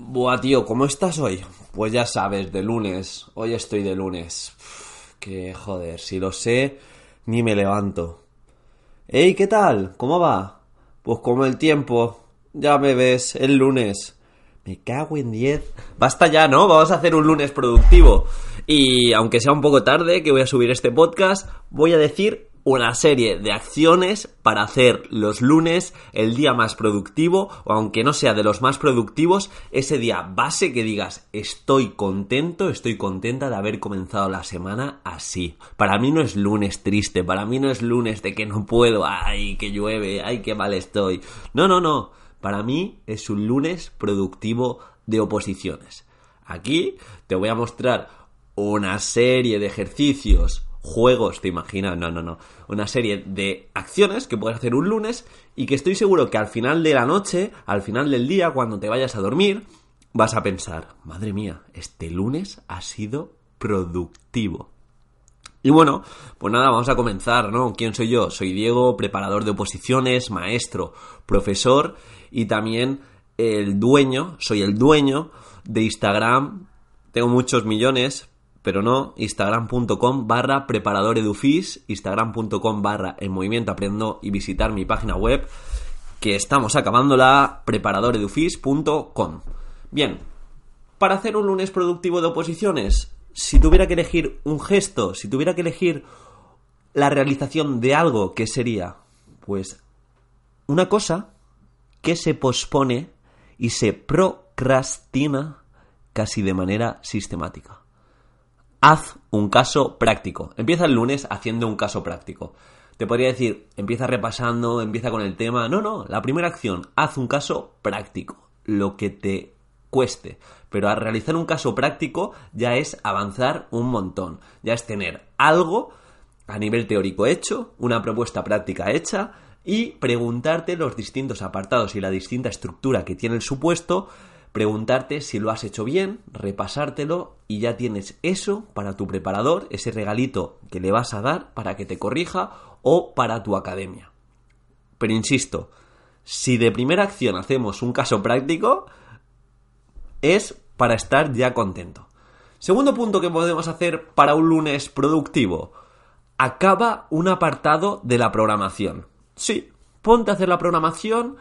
Buah, tío, ¿cómo estás hoy? Pues ya sabes, de lunes. Hoy estoy de lunes. que joder, si lo sé, ni me levanto. Ey, ¿qué tal? ¿Cómo va? Pues como el tiempo. Ya me ves, el lunes. Me cago en 10. Basta ya, ¿no? Vamos a hacer un lunes productivo. Y aunque sea un poco tarde que voy a subir este podcast, voy a decir una serie de acciones para hacer los lunes el día más productivo o aunque no sea de los más productivos, ese día base que digas estoy contento, estoy contenta de haber comenzado la semana así. Para mí no es lunes triste, para mí no es lunes de que no puedo, ay, que llueve, ay, qué mal estoy. No, no, no. Para mí es un lunes productivo de oposiciones. Aquí te voy a mostrar una serie de ejercicios juegos, te imaginas, no, no, no, una serie de acciones que puedes hacer un lunes y que estoy seguro que al final de la noche, al final del día, cuando te vayas a dormir, vas a pensar, madre mía, este lunes ha sido productivo. Y bueno, pues nada, vamos a comenzar, ¿no? ¿Quién soy yo? Soy Diego, preparador de oposiciones, maestro, profesor y también el dueño, soy el dueño de Instagram. Tengo muchos millones, pero no, instagram.com barra preparador edufis, instagram.com barra en movimiento aprendo y visitar mi página web que estamos acabándola, preparadoredufis.com. Bien, para hacer un lunes productivo de oposiciones, si tuviera que elegir un gesto, si tuviera que elegir la realización de algo, ¿qué sería? Pues una cosa que se pospone y se procrastina casi de manera sistemática. Haz un caso práctico. Empieza el lunes haciendo un caso práctico. Te podría decir, empieza repasando, empieza con el tema. No, no, la primera acción, haz un caso práctico. Lo que te cueste. Pero al realizar un caso práctico ya es avanzar un montón. Ya es tener algo a nivel teórico hecho, una propuesta práctica hecha y preguntarte los distintos apartados y la distinta estructura que tiene el supuesto preguntarte si lo has hecho bien, repasártelo y ya tienes eso para tu preparador, ese regalito que le vas a dar para que te corrija o para tu academia. Pero insisto, si de primera acción hacemos un caso práctico, es para estar ya contento. Segundo punto que podemos hacer para un lunes productivo. Acaba un apartado de la programación. Sí, ponte a hacer la programación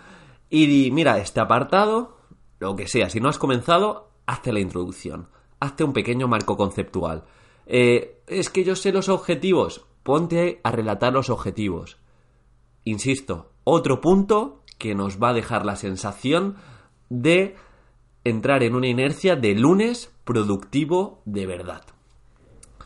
y di, mira, este apartado lo que sea. Si no has comenzado, hazte la introducción. Hazte un pequeño marco conceptual. Eh, es que yo sé los objetivos. Ponte a relatar los objetivos. Insisto, otro punto que nos va a dejar la sensación de entrar en una inercia de lunes productivo de verdad.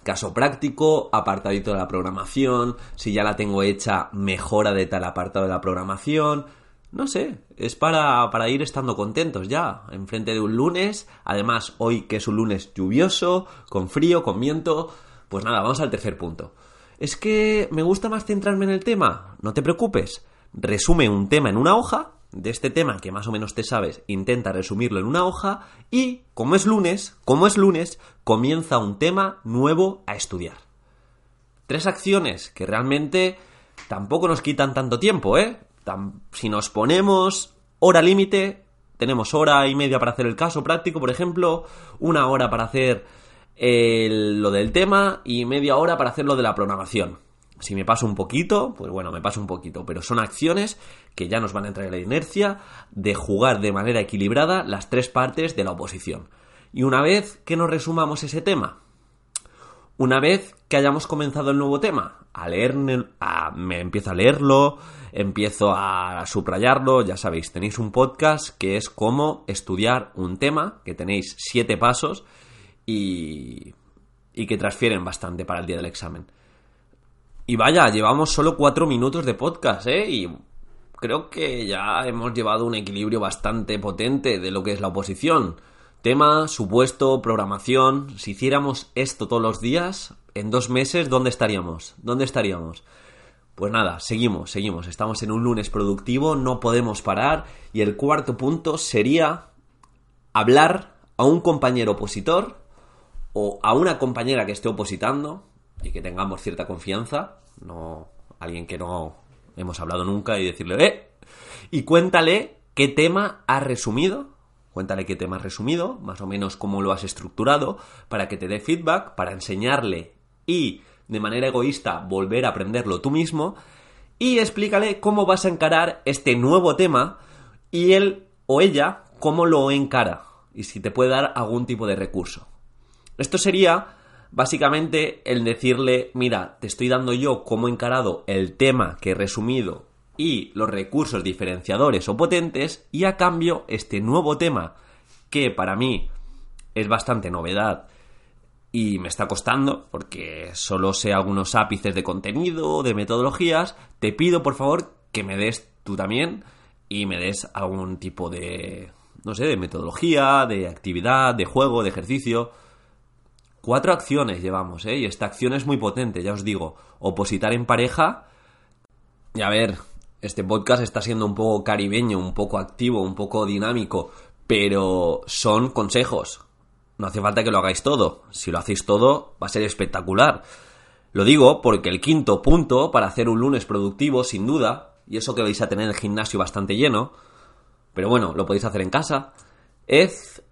Caso práctico, apartadito de la programación, si ya la tengo hecha, mejora de tal apartado de la programación, no sé, es para, para ir estando contentos ya, enfrente de un lunes, además hoy que es un lunes lluvioso, con frío, con viento, pues nada, vamos al tercer punto. Es que me gusta más centrarme en el tema, no te preocupes, resume un tema en una hoja, de este tema que más o menos te sabes, intenta resumirlo en una hoja y, como es lunes, como es lunes, comienza un tema nuevo a estudiar. Tres acciones que realmente tampoco nos quitan tanto tiempo, ¿eh? Si nos ponemos hora límite, tenemos hora y media para hacer el caso práctico, por ejemplo, una hora para hacer lo del tema y media hora para hacer lo de la programación. Si me paso un poquito, pues bueno, me paso un poquito, pero son acciones que ya nos van a entrar en la inercia de jugar de manera equilibrada las tres partes de la oposición. Y una vez que nos resumamos ese tema, una vez que hayamos comenzado el nuevo tema, a leer, me empiezo a leerlo, empiezo a subrayarlo, ya sabéis, tenéis un podcast que es cómo estudiar un tema, que tenéis siete pasos y, y que transfieren bastante para el día del examen. Y vaya, llevamos solo cuatro minutos de podcast, ¿eh? Y creo que ya hemos llevado un equilibrio bastante potente de lo que es la oposición. Tema, supuesto, programación. Si hiciéramos esto todos los días, en dos meses, ¿dónde estaríamos? ¿Dónde estaríamos? Pues nada, seguimos, seguimos. Estamos en un lunes productivo, no podemos parar. Y el cuarto punto sería hablar a un compañero opositor o a una compañera que esté opositando y que tengamos cierta confianza, no alguien que no hemos hablado nunca y decirle, ¡eh! Y cuéntale qué tema has resumido, cuéntale qué tema has resumido, más o menos cómo lo has estructurado, para que te dé feedback, para enseñarle y de manera egoísta volver a aprenderlo tú mismo, y explícale cómo vas a encarar este nuevo tema y él o ella cómo lo encara y si te puede dar algún tipo de recurso. Esto sería básicamente el decirle, mira, te estoy dando yo cómo he encarado el tema que he resumido y los recursos diferenciadores o potentes y a cambio este nuevo tema que para mí es bastante novedad y me está costando porque solo sé algunos ápices de contenido, de metodologías, te pido por favor que me des tú también y me des algún tipo de, no sé, de metodología, de actividad, de juego, de ejercicio Cuatro acciones llevamos, ¿eh? Y esta acción es muy potente, ya os digo. Opositar en pareja. Y a ver, este podcast está siendo un poco caribeño, un poco activo, un poco dinámico, pero son consejos. No hace falta que lo hagáis todo. Si lo hacéis todo, va a ser espectacular. Lo digo porque el quinto punto para hacer un lunes productivo, sin duda, y eso que vais a tener el gimnasio bastante lleno, pero bueno, lo podéis hacer en casa, es,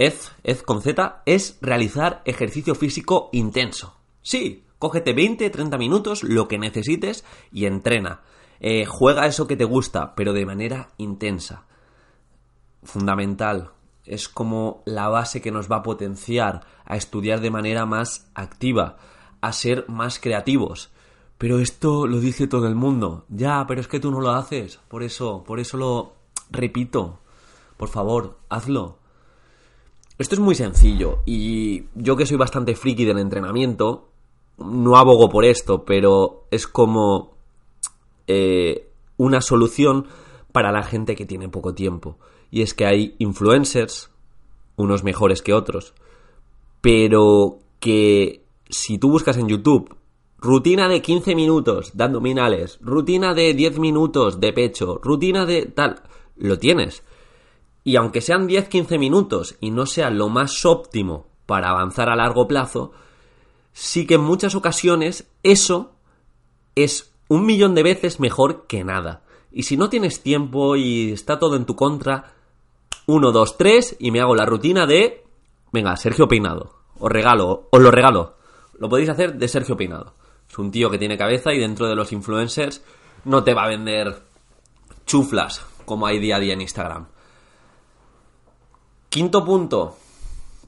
con Z, es realizar ejercicio físico intenso. Sí, cógete 20, 30 minutos, lo que necesites y entrena. Eh, juega eso que te gusta, pero de manera intensa. Fundamental. Es como la base que nos va a potenciar a estudiar de manera más activa, a ser más creativos. Pero esto lo dice todo el mundo. Ya, pero es que tú no lo haces. Por eso, por eso lo repito. Por favor, hazlo. Esto es muy sencillo y yo que soy bastante friki del entrenamiento, no abogo por esto, pero es como eh, una solución para la gente que tiene poco tiempo. Y es que hay influencers, unos mejores que otros, pero que si tú buscas en YouTube rutina de 15 minutos de abdominales, rutina de 10 minutos de pecho, rutina de tal, lo tienes. Y aunque sean 10-15 minutos y no sea lo más óptimo para avanzar a largo plazo, sí que en muchas ocasiones eso es un millón de veces mejor que nada. Y si no tienes tiempo y está todo en tu contra, 1, 2, 3 y me hago la rutina de... Venga, Sergio Peinado. Os regalo, os lo regalo. Lo podéis hacer de Sergio Peinado. Es un tío que tiene cabeza y dentro de los influencers no te va a vender chuflas como hay día a día en Instagram. Quinto punto.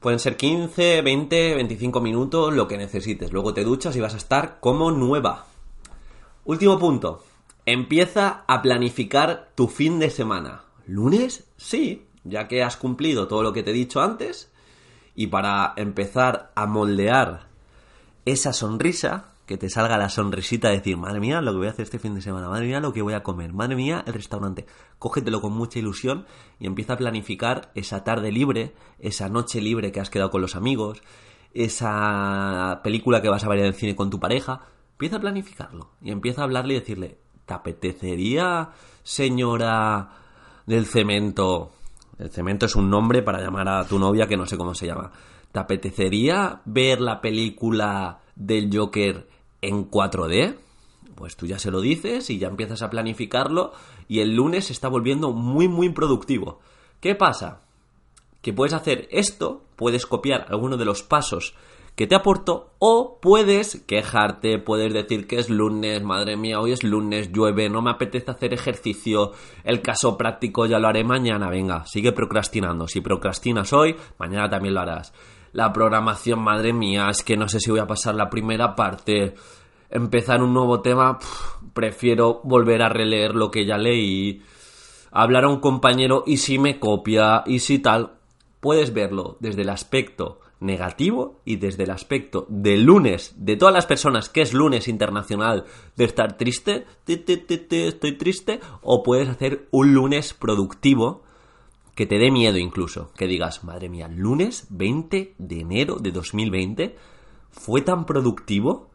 Pueden ser 15, 20, 25 minutos, lo que necesites. Luego te duchas y vas a estar como nueva. Último punto. Empieza a planificar tu fin de semana. ¿Lunes? Sí, ya que has cumplido todo lo que te he dicho antes. Y para empezar a moldear esa sonrisa, que te salga la sonrisita de decir, madre mía, lo que voy a hacer este fin de semana, madre mía, lo que voy a comer, madre mía, el restaurante. Cógetelo con mucha ilusión y empieza a planificar esa tarde libre, esa noche libre que has quedado con los amigos, esa película que vas a ver en el cine con tu pareja. Empieza a planificarlo y empieza a hablarle y decirle, ¿te apetecería, señora del cemento? El cemento es un nombre para llamar a tu novia que no sé cómo se llama. ¿Te apetecería ver la película del Joker en 4D, pues tú ya se lo dices y ya empiezas a planificarlo y el lunes se está volviendo muy muy productivo. ¿Qué pasa? Que puedes hacer esto, puedes copiar alguno de los pasos que te aporto o puedes quejarte, puedes decir que es lunes, madre mía, hoy es lunes, llueve, no me apetece hacer ejercicio, el caso práctico ya lo haré mañana, venga, sigue procrastinando, si procrastinas hoy, mañana también lo harás. La programación, madre mía, es que no sé si voy a pasar la primera parte, empezar un nuevo tema, prefiero volver a releer lo que ya leí, hablar a un compañero y si me copia y si tal, puedes verlo desde el aspecto negativo y desde el aspecto de lunes, de todas las personas que es lunes internacional de estar triste, estoy triste, o puedes hacer un lunes productivo que te dé miedo incluso, que digas, madre mía, lunes 20 de enero de 2020 fue tan productivo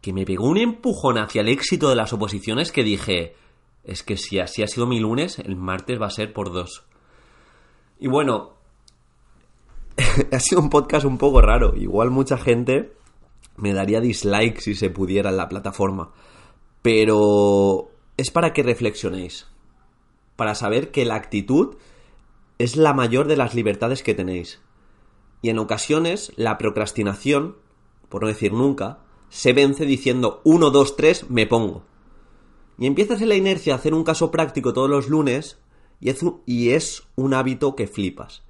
que me pegó un empujón hacia el éxito de las oposiciones que dije, es que si así ha sido mi lunes, el martes va a ser por dos. Y bueno, ha sido un podcast un poco raro. Igual mucha gente me daría dislike si se pudiera en la plataforma. Pero es para que reflexionéis. Para saber que la actitud es la mayor de las libertades que tenéis. Y en ocasiones la procrastinación, por no decir nunca, se vence diciendo 1, 2, 3, me pongo. Y empiezas en la inercia a hacer un caso práctico todos los lunes y es un, y es un hábito que flipas.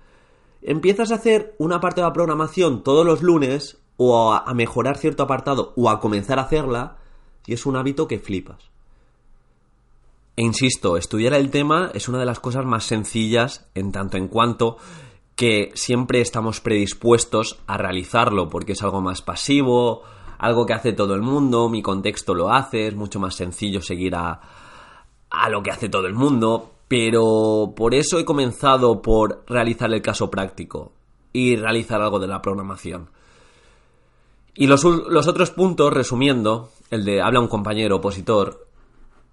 Empiezas a hacer una parte de la programación todos los lunes o a, mejorar cierto apartado o a comenzar a hacerla y es un hábito que flipas. E insisto, estudiar el tema es una de las cosas más sencillas en tanto en cuanto que siempre estamos predispuestos a realizarlo porque es algo más pasivo, algo que hace todo el mundo, mi contexto lo hace, es mucho más sencillo seguir a, a lo que hace todo el mundo, pero por eso he comenzado por realizar el caso práctico y realizar algo de la programación. Y los, los otros puntos, resumiendo, el de habla un compañero opositor,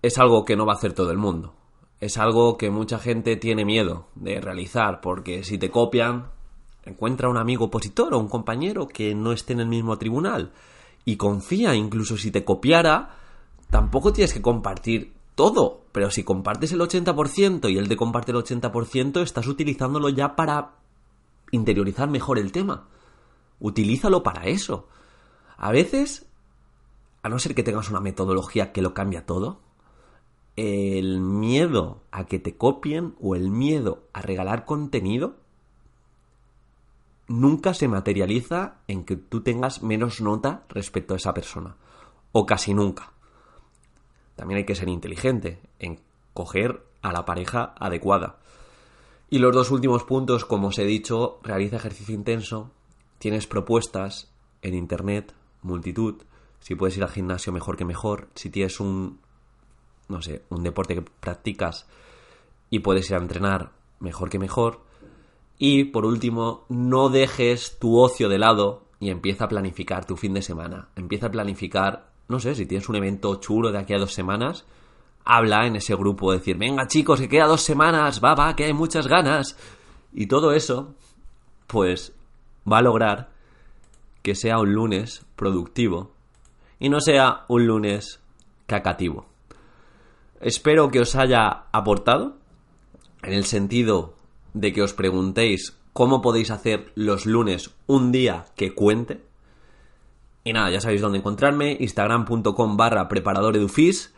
es algo que no va a hacer todo el mundo. Es algo que mucha gente tiene miedo de realizar, porque si te copian, encuentra un amigo opositor o un compañero que no esté en el mismo tribunal y confía, incluso si te copiara, tampoco tienes que compartir todo, pero si compartes el 80% y él te comparte el 80%, estás utilizándolo ya para interiorizar mejor el tema. Utilízalo para eso. A veces, a no ser que tengas una metodología que lo cambia todo, el miedo a que te copien o el miedo a regalar contenido nunca se materializa en que tú tengas menos nota respecto a esa persona. O casi nunca. También hay que ser inteligente en coger a la pareja adecuada. Y los dos últimos puntos, como os he dicho, realiza ejercicio intenso, tienes propuestas en internet, multitud, si puedes ir al gimnasio mejor que mejor, si tienes un no sé, un deporte que practicas y puedes ir a entrenar mejor que mejor. Y por último, no dejes tu ocio de lado y empieza a planificar tu fin de semana. Empieza a planificar, no sé, si tienes un evento chulo de aquí a dos semanas, habla en ese grupo, decir, venga chicos, que queda dos semanas, va, va, que hay muchas ganas. Y todo eso, pues, va a lograr que sea un lunes productivo y no sea un lunes cacativo. Espero que os haya aportado en el sentido de que os preguntéis cómo podéis hacer los lunes un día que cuente. Y nada, ya sabéis dónde encontrarme, instagram.com barra preparadoredufis.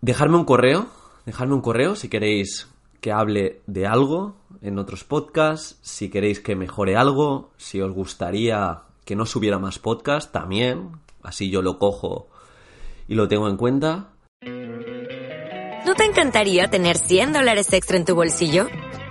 Dejadme un correo, dejadme un correo si queréis que hable de algo en otros podcasts, si queréis que mejore algo, si os gustaría que no subiera más podcast, también, así yo lo cojo y lo tengo en cuenta. ¿No te encantaría tener 100 dólares extra en tu bolsillo?